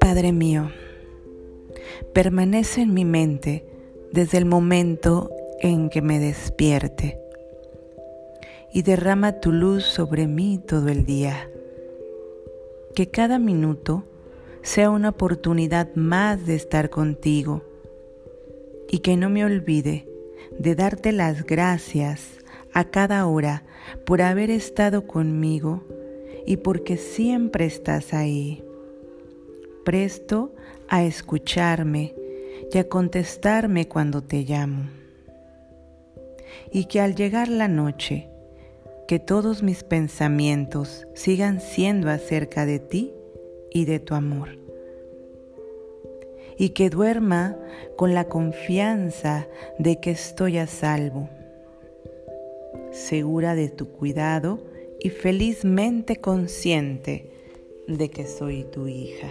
Padre mío, permanece en mi mente desde el momento en que me despierte y derrama tu luz sobre mí todo el día. Que cada minuto sea una oportunidad más de estar contigo y que no me olvide de darte las gracias a cada hora por haber estado conmigo y porque siempre estás ahí presto a escucharme y a contestarme cuando te llamo. Y que al llegar la noche, que todos mis pensamientos sigan siendo acerca de ti y de tu amor. Y que duerma con la confianza de que estoy a salvo, segura de tu cuidado y felizmente consciente de que soy tu hija.